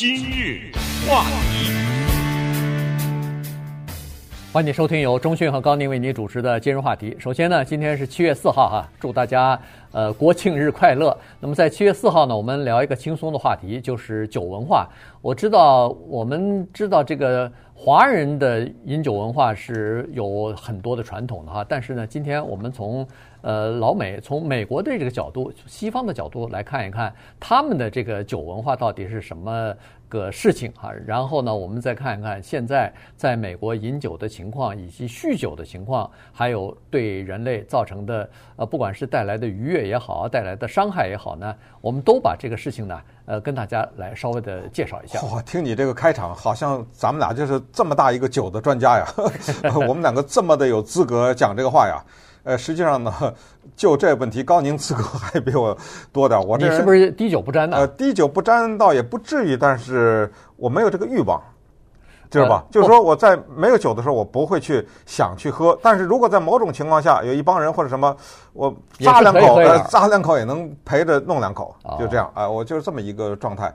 今日话题，欢迎收听由中讯和高宁为您主持的今日话题。首先呢，今天是七月四号哈，祝大家呃国庆日快乐。那么在七月四号呢，我们聊一个轻松的话题，就是酒文化。我知道我们知道这个华人的饮酒文化是有很多的传统的哈，但是呢，今天我们从呃，老美从美国的这个角度，西方的角度来看一看他们的这个酒文化到底是什么个事情啊？然后呢，我们再看一看现在在美国饮酒的情况，以及酗酒的情况，还有对人类造成的呃，不管是带来的愉悦也好，带来的伤害也好呢，我们都把这个事情呢，呃，跟大家来稍微的介绍一下。哇，听你这个开场，好像咱们俩就是这么大一个酒的专家呀，我们两个这么的有资格讲这个话呀。呃，实际上呢，就这问题，高宁资格 还比我多点。我这你是不是滴酒不沾呢？呃，滴酒不沾倒也不至于，但是我没有这个欲望，知道吧？呃、就是说我在没有酒的时候，我不会去想去喝。但是如果在某种情况下，有一帮人或者什么，我咂两口，呃，咂两口也能陪着弄两口，就这样啊、呃，我就是这么一个状态。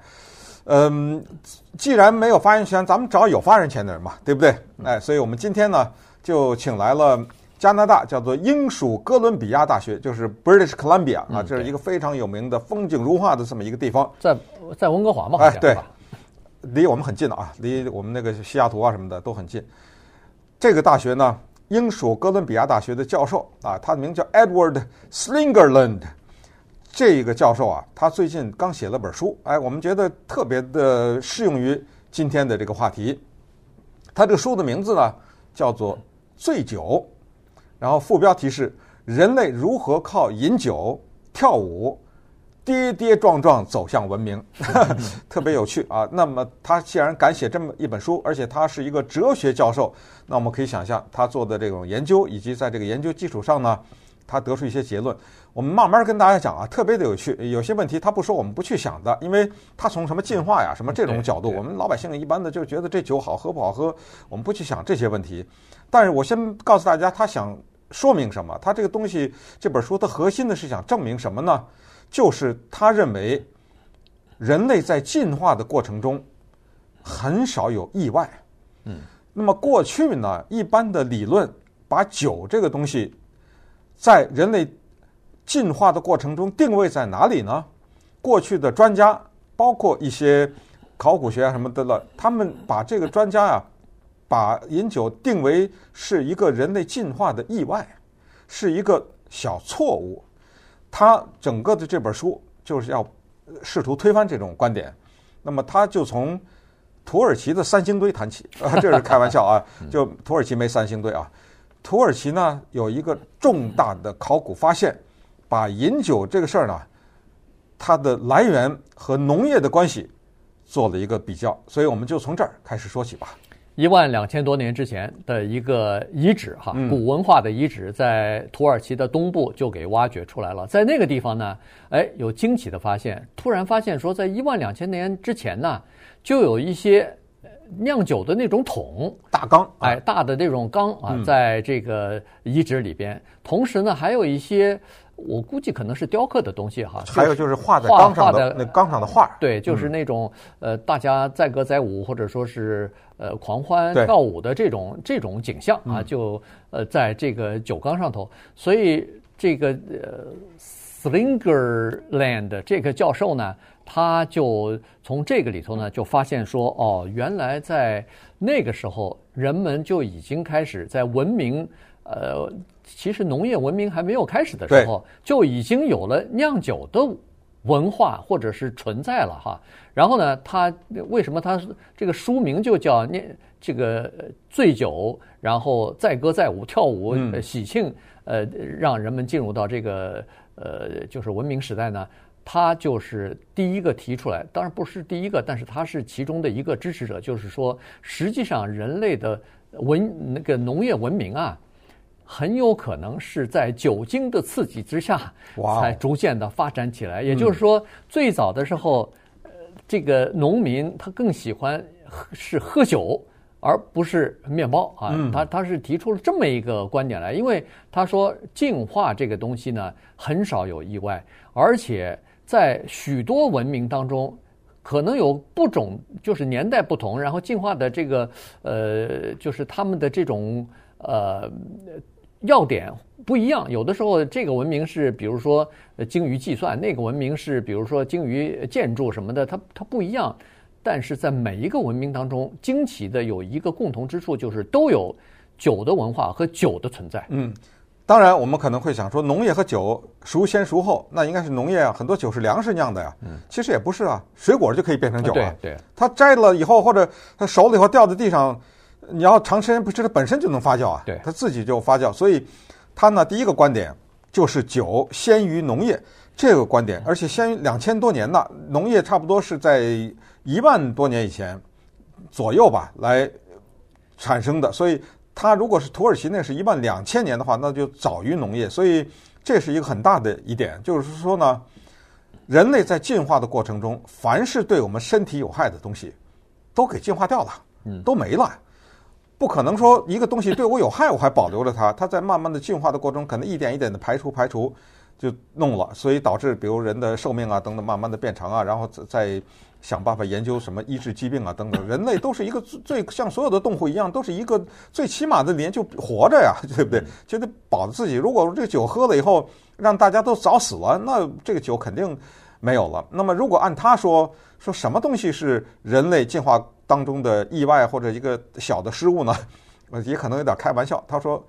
嗯、呃，既然没有发言权，咱们找有发言权的人嘛，对不对？哎，所以我们今天呢，就请来了。加拿大叫做英属哥伦比亚大学，就是 British Columbia 啊，这是一个非常有名的、风景如画的这么一个地方，在在温哥华嘛？哎，对，离我们很近的啊，离我们那个西雅图啊什么的都很近。这个大学呢，英属哥伦比亚大学的教授啊，他的名字叫 Edward Slingerland。这个教授啊，他最近刚写了本书，哎，我们觉得特别的适用于今天的这个话题。他这个书的名字呢，叫做《醉酒》。然后副标题是“人类如何靠饮酒、跳舞，跌跌撞撞走向文明”，特别有趣啊。那么他既然敢写这么一本书，而且他是一个哲学教授，那我们可以想象他做的这种研究，以及在这个研究基础上呢，他得出一些结论。我们慢慢跟大家讲啊，特别的有趣。有些问题他不说，我们不去想的，因为他从什么进化呀、什么这种角度，我们老百姓一般的就觉得这酒好喝不好喝，我们不去想这些问题。但是我先告诉大家，他想说明什么？他这个东西，这本书的核心的是想证明什么呢？就是他认为人类在进化的过程中很少有意外。嗯，那么过去呢，一般的理论把酒这个东西在人类进化的过程中定位在哪里呢？过去的专家，包括一些考古学啊什么的了，他们把这个专家呀。把饮酒定为是一个人类进化的意外，是一个小错误。他整个的这本书就是要试图推翻这种观点。那么他就从土耳其的三星堆谈起，啊，这是开玩笑啊，就土耳其没三星堆啊。土耳其呢有一个重大的考古发现，把饮酒这个事儿呢，它的来源和农业的关系做了一个比较。所以我们就从这儿开始说起吧。一万两千多年之前的一个遗址，哈，古文化的遗址，在土耳其的东部就给挖掘出来了。在那个地方呢，哎，有惊奇的发现，突然发现说，在一万两千年之前呢，就有一些酿酒的那种桶、大缸，哎，大的那种缸啊，在这个遗址里边。同时呢，还有一些。我估计可能是雕刻的东西哈，还有就是画在缸上的那缸上的画，对，就是那种呃，大家载歌载舞或者说是呃狂欢跳舞的这种这种景象啊，就呃在这个酒缸上头，所以这个呃 Slingerland 这个教授呢，他就从这个里头呢就发现说，哦，原来在那个时候人们就已经开始在文明呃。其实农业文明还没有开始的时候，就已经有了酿酒的文化或者是存在了哈。然后呢，他为什么他这个书名就叫念这个醉酒，然后载歌载舞跳舞喜庆，呃，让人们进入到这个呃就是文明时代呢？他就是第一个提出来，当然不是第一个，但是他是其中的一个支持者，就是说，实际上人类的文那个农业文明啊。很有可能是在酒精的刺激之下，才逐渐的发展起来。也就是说，最早的时候，呃，这个农民他更喜欢喝是喝酒，而不是面包啊。他他是提出了这么一个观点来，因为他说进化这个东西呢，很少有意外，而且在许多文明当中，可能有不种，就是年代不同，然后进化的这个呃，就是他们的这种呃要点不一样。有的时候这个文明是，比如说精于计算，那个文明是，比如说精于建筑什么的，它它不一样。但是在每一个文明当中，惊奇的有一个共同之处，就是都有酒的文化和酒的存在。嗯。当然，我们可能会想说，农业和酒孰先孰后？那应该是农业啊，很多酒是粮食酿的呀。嗯，其实也不是啊，水果就可以变成酒啊。对，它摘了以后，或者它熟了以后掉在地上，你要长时间不吃，它本身就能发酵啊。对，它自己就发酵。所以，他呢第一个观点就是酒先于农业这个观点，而且先于两千多年呢，农业差不多是在一万多年以前左右吧来产生的，所以。它如果是土耳其那是一万两千年的话，那就早于农业，所以这是一个很大的一点，就是说呢，人类在进化的过程中，凡是对我们身体有害的东西，都给进化掉了，都没了，不可能说一个东西对我有害，我还保留着它，它在慢慢的进化的过程中，可能一点一点的排除排除，就弄了，所以导致比如人的寿命啊等等慢慢的变长啊，然后再。想办法研究什么医治疾病啊等等，人类都是一个最像所有的动物一样，都是一个最起码的连就活着呀，对不对？就得保自己。如果这个酒喝了以后让大家都早死了，那这个酒肯定没有了。那么如果按他说，说什么东西是人类进化当中的意外或者一个小的失误呢？也可能有点开玩笑。他说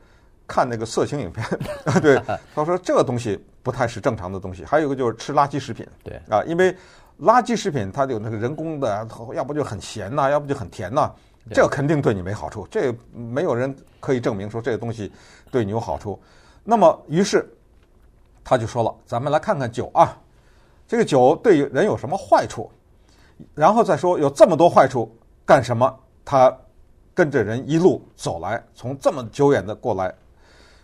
看那个色情影片，对，他说这个东西不太是正常的东西。还有一个就是吃垃圾食品，对啊，因为。垃圾食品它有那个人工的，要不就很咸呐，要不就很甜呐，这肯定对你没好处。这没有人可以证明说这个东西对你有好处。那么，于是他就说了：“咱们来看看酒啊，这个酒对人有什么坏处？然后再说有这么多坏处干什么？他跟着人一路走来，从这么久远的过来。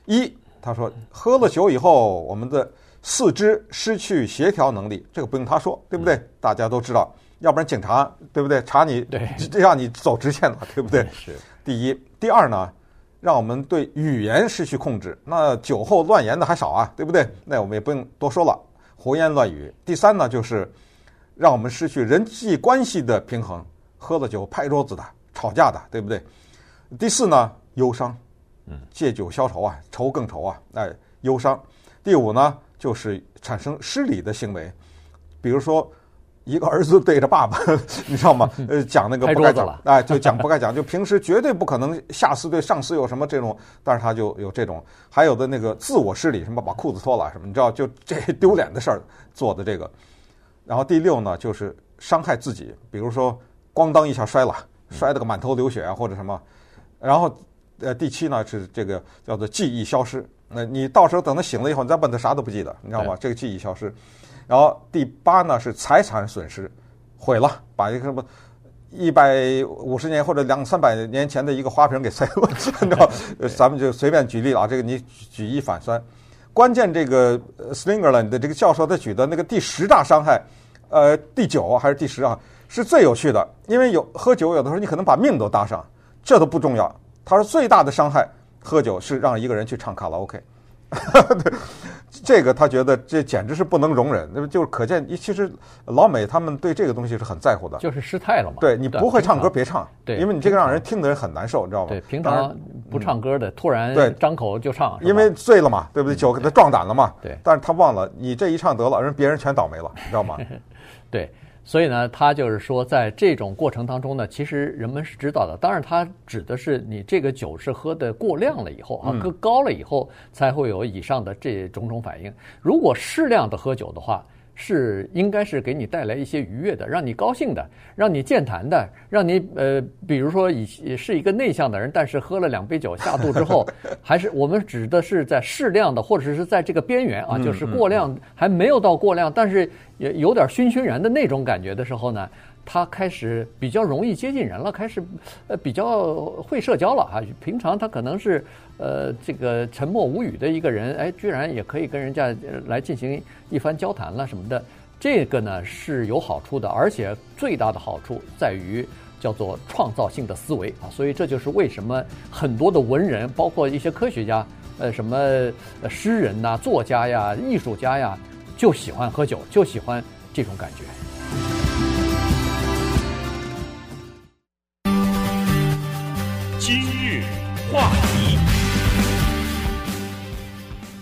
一，他说喝了酒以后，我们的。”四肢失去协调能力，这个不用他说，对不对？大家都知道，要不然警察对不对？查你，对，让你走直线了，对不对？是。第一，第二呢，让我们对语言失去控制。那酒后乱言的还少啊，对不对？那我们也不用多说了，胡言乱语。第三呢，就是让我们失去人际关系的平衡，喝了酒拍桌子的、吵架的，对不对？第四呢，忧伤，嗯，借酒消愁啊，愁更愁啊，哎，忧伤。第五呢？就是产生失礼的行为，比如说一个儿子对着爸爸，你知道吗？呃，讲那个不该讲，哎，就讲不该讲，就平时绝对不可能下司对上司有什么这种，但是他就有这种，还有的那个自我失礼，什么把裤子脱了什么，你知道，就这丢脸的事儿做的这个。然后第六呢，就是伤害自己，比如说咣当一下摔了，摔得个满头流血啊，或者什么。然后呃，第七呢是这个叫做记忆消失。那你到时候等他醒了以后，你再问他啥都不记得，你知道吗？这个记忆消失。然后第八呢是财产损失，毁了，把一个什么一百五十年或者两三百年前的一个花瓶给碎了，你知道？咱们就随便举例了啊，这个你举一反三。关键这个 Slingerland 的这个教授他举的那个第十大伤害，呃，第九还是第十啊，是最有趣的，因为有喝酒有的时候你可能把命都搭上，这都不重要。他说最大的伤害。喝酒是让一个人去唱卡拉 OK，对，这个他觉得这简直是不能容忍，那么就是可见，其实老美他们对这个东西是很在乎的。就是失态了嘛。对，你不会唱歌别唱，对，因为你这个让人听的人很难受，你知道吗？对，平常不唱歌的突然对张口就唱，因为醉了嘛，对不对？酒给他壮胆了嘛。对，但是他忘了，你这一唱得了，人别人全倒霉了，你知道吗？对。所以呢，他就是说，在这种过程当中呢，其实人们是知道的。当然，他指的是你这个酒是喝的过量了以后啊，喝高了以后才会有以上的这种种反应。如果适量的喝酒的话，是应该是给你带来一些愉悦的，让你高兴的，让你健谈的，让你呃，比如说以是一个内向的人，但是喝了两杯酒下肚之后，还是我们指的是在适量的，或者是在这个边缘啊，就是过量还没有到过量，但是也有点醺醺然的那种感觉的时候呢。他开始比较容易接近人了，开始呃比较会社交了啊。平常他可能是呃这个沉默无语的一个人，哎，居然也可以跟人家来进行一番交谈了什么的。这个呢是有好处的，而且最大的好处在于叫做创造性的思维啊。所以这就是为什么很多的文人，包括一些科学家，呃什么诗人呐、作家呀、艺术家呀，就喜欢喝酒，就喜欢这种感觉。今日话题，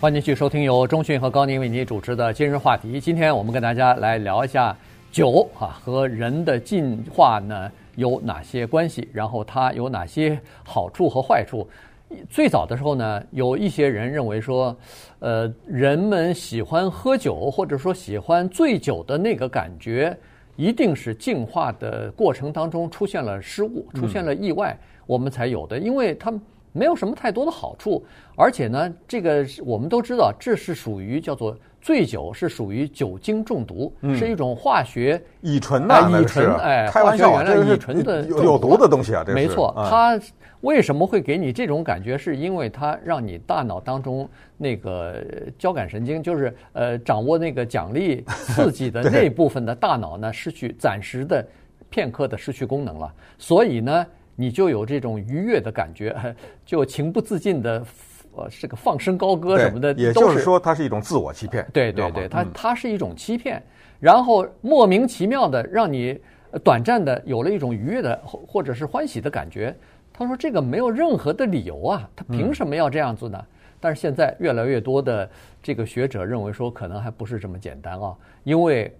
欢迎继续收听由钟讯和高宁为您主持的今日话题。今天我们跟大家来聊一下酒啊和人的进化呢有哪些关系，然后它有哪些好处和坏处。最早的时候呢，有一些人认为说，呃，人们喜欢喝酒或者说喜欢醉酒的那个感觉，一定是进化的过程当中出现了失误，出现了意外，我们才有的。因为它没有什么太多的好处，而且呢，这个我们都知道，这是属于叫做醉酒，是属于酒精中毒，是一种化学乙醇呐，乙醇，哎，开玩笑，原来乙醇的有有毒的东西啊，这没错，它。为什么会给你这种感觉？是因为它让你大脑当中那个交感神经，就是呃掌握那个奖励 刺激的那部分的大脑呢，失去暂时的片刻的失去功能了。所以呢，你就有这种愉悦的感觉，就情不自禁的呃这个放声高歌什么的。也就是说，它是一种自我欺骗。对对对，它它是一种欺骗，然后莫名其妙的让你短暂的有了一种愉悦的或或者是欢喜的感觉。他说：“这个没有任何的理由啊，他凭什么要这样子呢？嗯、但是现在越来越多的这个学者认为说，可能还不是这么简单啊，因为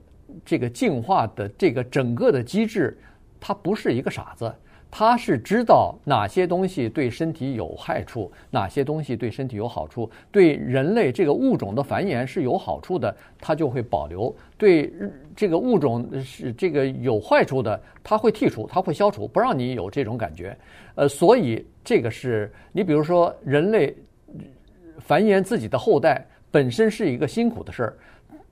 这个进化的这个整个的机制，它不是一个傻子。”他是知道哪些东西对身体有害处，哪些东西对身体有好处，对人类这个物种的繁衍是有好处的，他就会保留；对这个物种是这个有坏处的，他会剔除，他会消除，不让你有这种感觉。呃，所以这个是你比如说人类繁衍自己的后代本身是一个辛苦的事儿，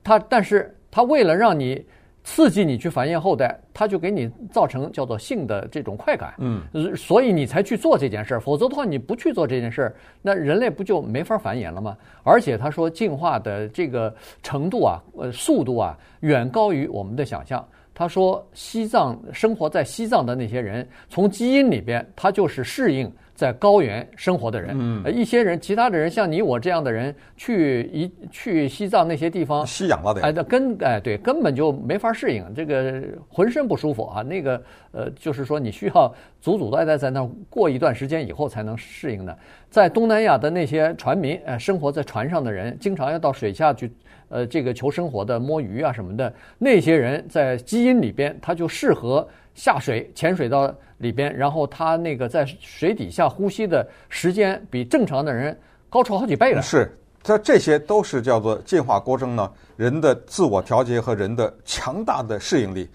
他但是他为了让你。刺激你去繁衍后代，它就给你造成叫做性的这种快感，嗯，所以你才去做这件事儿。否则的话，你不去做这件事儿，那人类不就没法繁衍了吗？而且他说进化的这个程度啊，呃，速度啊，远高于我们的想象。他说，西藏生活在西藏的那些人，从基因里边，他就是适应。在高原生活的人，嗯，一些人，其他的人，像你我这样的人，去一去西藏那些地方，吸氧了的，哎，那根哎对，根本就没法适应，这个浑身不舒服啊。那个呃，就是说你需要祖祖代代在那儿过一段时间以后才能适应的。在东南亚的那些船民，呃，生活在船上的人，经常要到水下去，呃，这个求生活的，摸鱼啊什么的，那些人在基因里边他就适合。下水潜水到里边，然后他那个在水底下呼吸的时间比正常的人高出好几倍了。是，这这些都是叫做进化过程呢，人的自我调节和人的强大的适应力。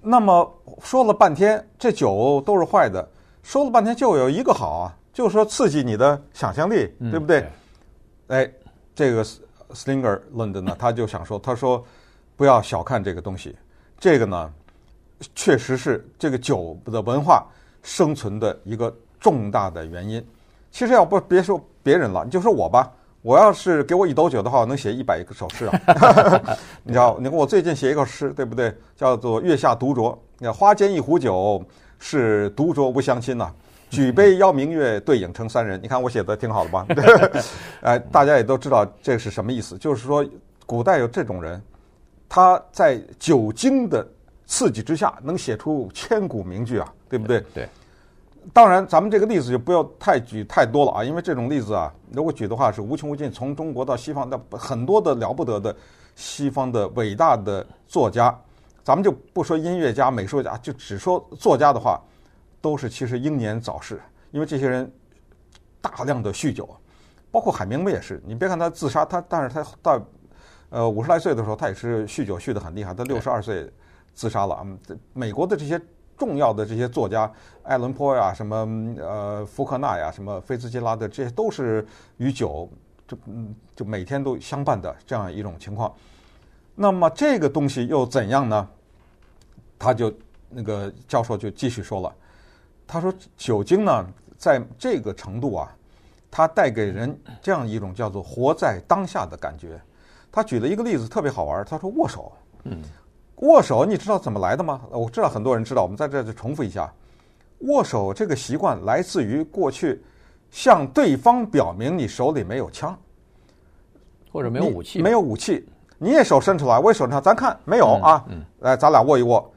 那么说了半天，这酒都是坏的，说了半天就有一个好啊，就是说刺激你的想象力，对不对？嗯、哎，这个 Slingerland 呢，他就想说，他说不要小看这个东西，这个呢。确实是这个酒的文化生存的一个重大的原因。其实要不别说别人了，你就说我吧。我要是给我一斗酒的话，我能写一百个首诗啊。你知道，你看我最近写一个诗，对不对？叫做《月下独酌》。你看，花间一壶酒，是独酌无相亲呐。举杯邀明月，对影成三人。你看我写的挺好的吧？哎，大家也都知道这是什么意思。就是说，古代有这种人，他在酒精的。刺激之下能写出千古名句啊，对不对？对。当然，咱们这个例子就不要太举太多了啊，因为这种例子啊，如果举的话是无穷无尽。从中国到西方，那很多的了不得的西方的伟大的作家，咱们就不说音乐家、美术家，就只说作家的话，都是其实英年早逝，因为这些人大量的酗酒，包括海明威也是。你别看他自杀，他但是他到呃五十来岁的时候，他也是酗酒酗得很厉害，他六十二岁。自杀了啊！美国的这些重要的这些作家，爱伦坡呀，什么呃福克纳呀，什么菲茨杰拉德，这些都是与酒就嗯就每天都相伴的这样一种情况。那么这个东西又怎样呢？他就那个教授就继续说了，他说酒精呢，在这个程度啊，它带给人这样一种叫做活在当下的感觉。他举了一个例子特别好玩，他说握手，嗯。握手，你知道怎么来的吗？我知道很多人知道，我们在这就重复一下。握手这个习惯来自于过去，向对方表明你手里没有枪，或者没有武器，没有武器，你也手伸出来，我也手伸出来，咱看没有啊？嗯，来，咱俩握一握。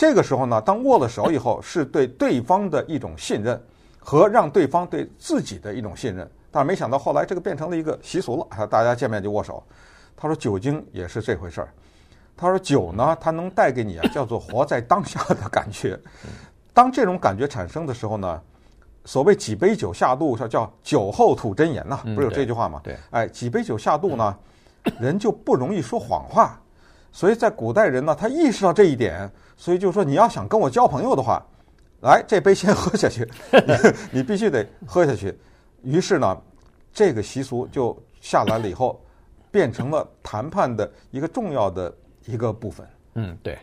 这个时候呢，当握了手以后，是对对方的一种信任，和让对方对自己的一种信任。但是没想到后来这个变成了一个习俗了，大家见面就握手。他说酒精也是这回事儿。他说酒呢，它能带给你啊，叫做活在当下的感觉。当这种感觉产生的时候呢，所谓几杯酒下肚，叫叫酒后吐真言呐，不是有这句话吗？对，哎，几杯酒下肚呢，人就不容易说谎话。所以在古代人呢，他意识到这一点，所以就说你要想跟我交朋友的话，来这杯先喝下去，你必须得喝下去。于是呢，这个习俗就下来了以后，变成了谈判的一个重要的一个部分。嗯，对。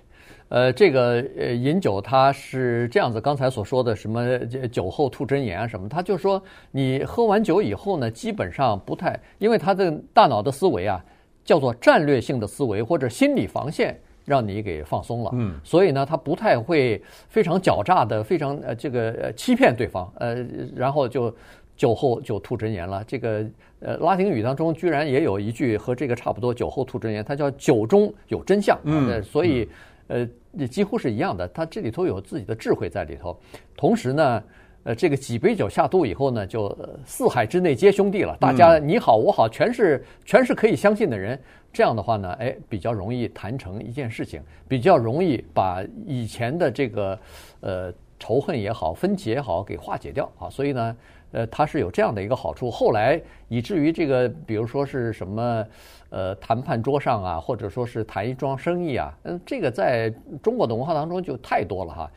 呃，这个呃，饮酒它是这样子，刚才所说的什么酒后吐真言啊什么，他就说你喝完酒以后呢，基本上不太，因为他的大脑的思维啊，叫做战略性的思维或者心理防线，让你给放松了。嗯，所以呢，他不太会非常狡诈的，非常呃这个呃欺骗对方，呃，然后就酒后就吐真言了。这个呃拉丁语当中居然也有一句和这个差不多，酒后吐真言，它叫酒中有真相。嗯，所以。呃，也几乎是一样的，它这里头有自己的智慧在里头。同时呢，呃，这个几杯酒下肚以后呢，就四海之内皆兄弟了，大家你好我好，全是全是可以相信的人。这样的话呢，哎，比较容易谈成一件事情，比较容易把以前的这个呃仇恨也好、分歧也好给化解掉啊。所以呢。呃，它是有这样的一个好处，后来以至于这个，比如说是什么，呃，谈判桌上啊，或者说是谈一桩生意啊，嗯，这个在中国的文化当中就太多了哈，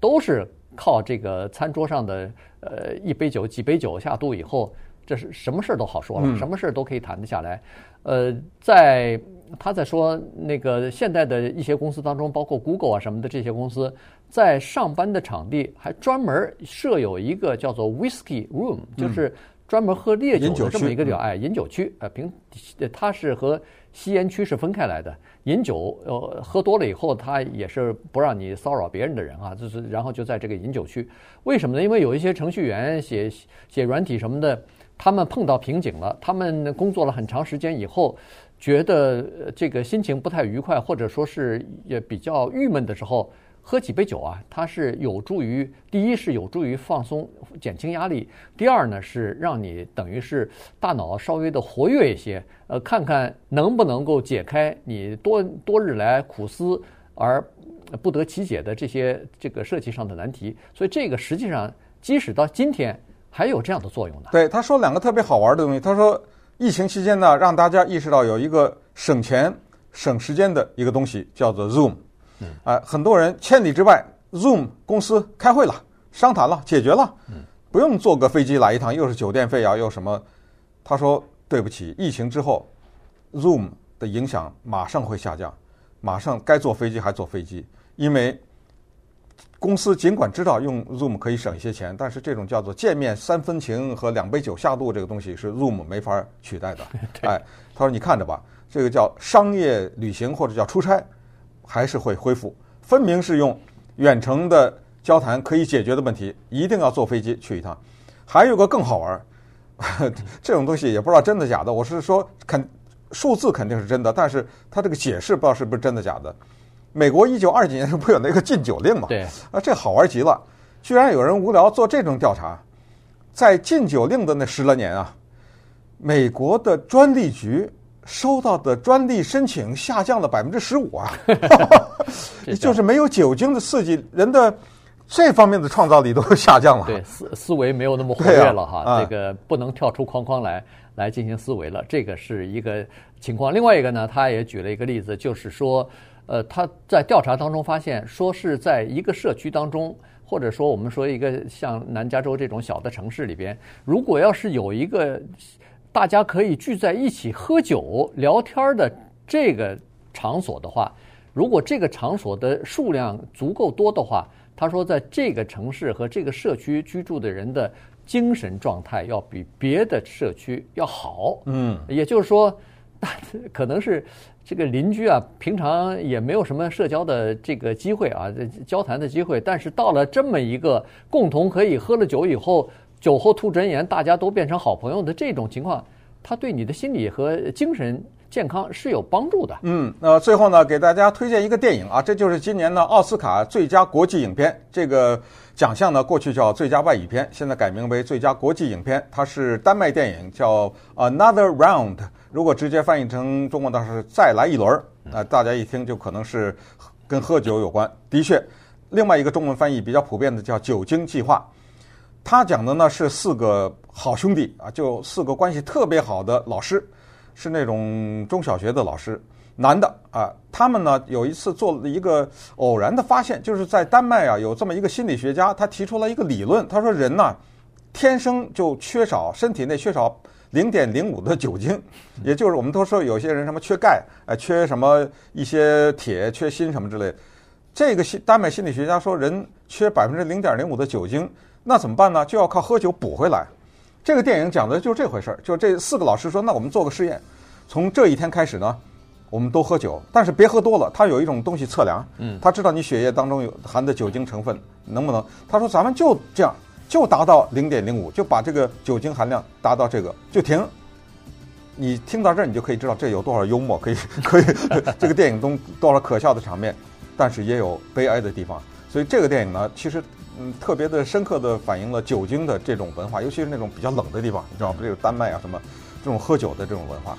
都是靠这个餐桌上的呃一杯酒、几杯酒下肚以后，这是什么事儿都好说了，什么事儿都可以谈得下来。呃，在他在说那个现在的一些公司当中，包括 Google 啊什么的这些公司。在上班的场地还专门设有一个叫做 Whisky Room，就是专门喝烈酒的这么一个叫哎饮酒区。呃，平它是和吸烟区是分开来的。饮酒呃喝多了以后，他也是不让你骚扰别人的人啊。就是然后就在这个饮酒区，为什么呢？因为有一些程序员写写软体什么的，他们碰到瓶颈了，他们工作了很长时间以后，觉得这个心情不太愉快，或者说是也比较郁闷的时候。喝几杯酒啊，它是有助于第一是有助于放松、减轻压力；第二呢是让你等于是大脑稍微的活跃一些，呃，看看能不能够解开你多多日来苦思而不得其解的这些这个设计上的难题。所以这个实际上即使到今天还有这样的作用呢。对，他说两个特别好玩的东西。他说疫情期间呢，让大家意识到有一个省钱省时间的一个东西，叫做 Zoom。嗯，啊，很多人千里之外，Zoom 公司开会了，商谈了，解决了，嗯，不用坐个飞机来一趟，又是酒店费啊，又什么？他说对不起，疫情之后，Zoom 的影响马上会下降，马上该坐飞机还坐飞机，因为公司尽管知道用 Zoom 可以省一些钱，但是这种叫做见面三分情和两杯酒下肚这个东西是 Zoom 没法取代的。哎，他说你看着吧，这个叫商业旅行或者叫出差。还是会恢复，分明是用远程的交谈可以解决的问题，一定要坐飞机去一趟。还有个更好玩儿，这种东西也不知道真的假的。我是说，肯数字肯定是真的，但是它这个解释不知道是不是真的假的。美国一九二几年不有那个禁酒令嘛？对。啊，这好玩极了，居然有人无聊做这种调查，在禁酒令的那十来年啊，美国的专利局。收到的专利申请下降了百分之十五啊，就是没有酒精的刺激，人的这方面的创造力都下降了。对，思思维没有那么活跃了哈，啊、这个不能跳出框框来来进行思维了，这个是一个情况。另外一个呢，他也举了一个例子，就是说，呃，他在调查当中发现，说是在一个社区当中，或者说我们说一个像南加州这种小的城市里边，如果要是有一个。大家可以聚在一起喝酒聊天的这个场所的话，如果这个场所的数量足够多的话，他说，在这个城市和这个社区居住的人的精神状态要比别的社区要好。嗯，也就是说，可能是这个邻居啊，平常也没有什么社交的这个机会啊，交谈的机会，但是到了这么一个共同可以喝了酒以后。酒后吐真言，大家都变成好朋友的这种情况，它对你的心理和精神健康是有帮助的。嗯，那最后呢，给大家推荐一个电影啊，这就是今年的奥斯卡最佳国际影片。这个奖项呢，过去叫最佳外语片，现在改名为最佳国际影片。它是丹麦电影，叫 Another Round。如果直接翻译成中文，那是再来一轮。啊，大家一听就可能是跟喝酒有关。的确，另外一个中文翻译比较普遍的叫《酒精计划》。他讲的呢是四个好兄弟啊，就四个关系特别好的老师，是那种中小学的老师，男的啊。他们呢有一次做了一个偶然的发现，就是在丹麦啊有这么一个心理学家，他提出了一个理论，他说人呢天生就缺少身体内缺少零点零五的酒精，也就是我们都说有些人什么缺钙，哎，缺什么一些铁、缺锌什么之类。这个心丹麦心理学家说人缺百分之零点零五的酒精。那怎么办呢？就要靠喝酒补回来。这个电影讲的就是这回事儿。就这四个老师说：“那我们做个试验，从这一天开始呢，我们都喝酒，但是别喝多了。他有一种东西测量，嗯，他知道你血液当中有含的酒精成分能不能。他说：咱们就这样，就达到零点零五，就把这个酒精含量达到这个就停。你听到这儿，你就可以知道这有多少幽默，可以 可以 这个电影中多少可笑的场面，但是也有悲哀的地方。所以这个电影呢，其实。嗯，特别的深刻的反映了酒精的这种文化，尤其是那种比较冷的地方，你知道吗？这个丹麦啊什么，这种喝酒的这种文化。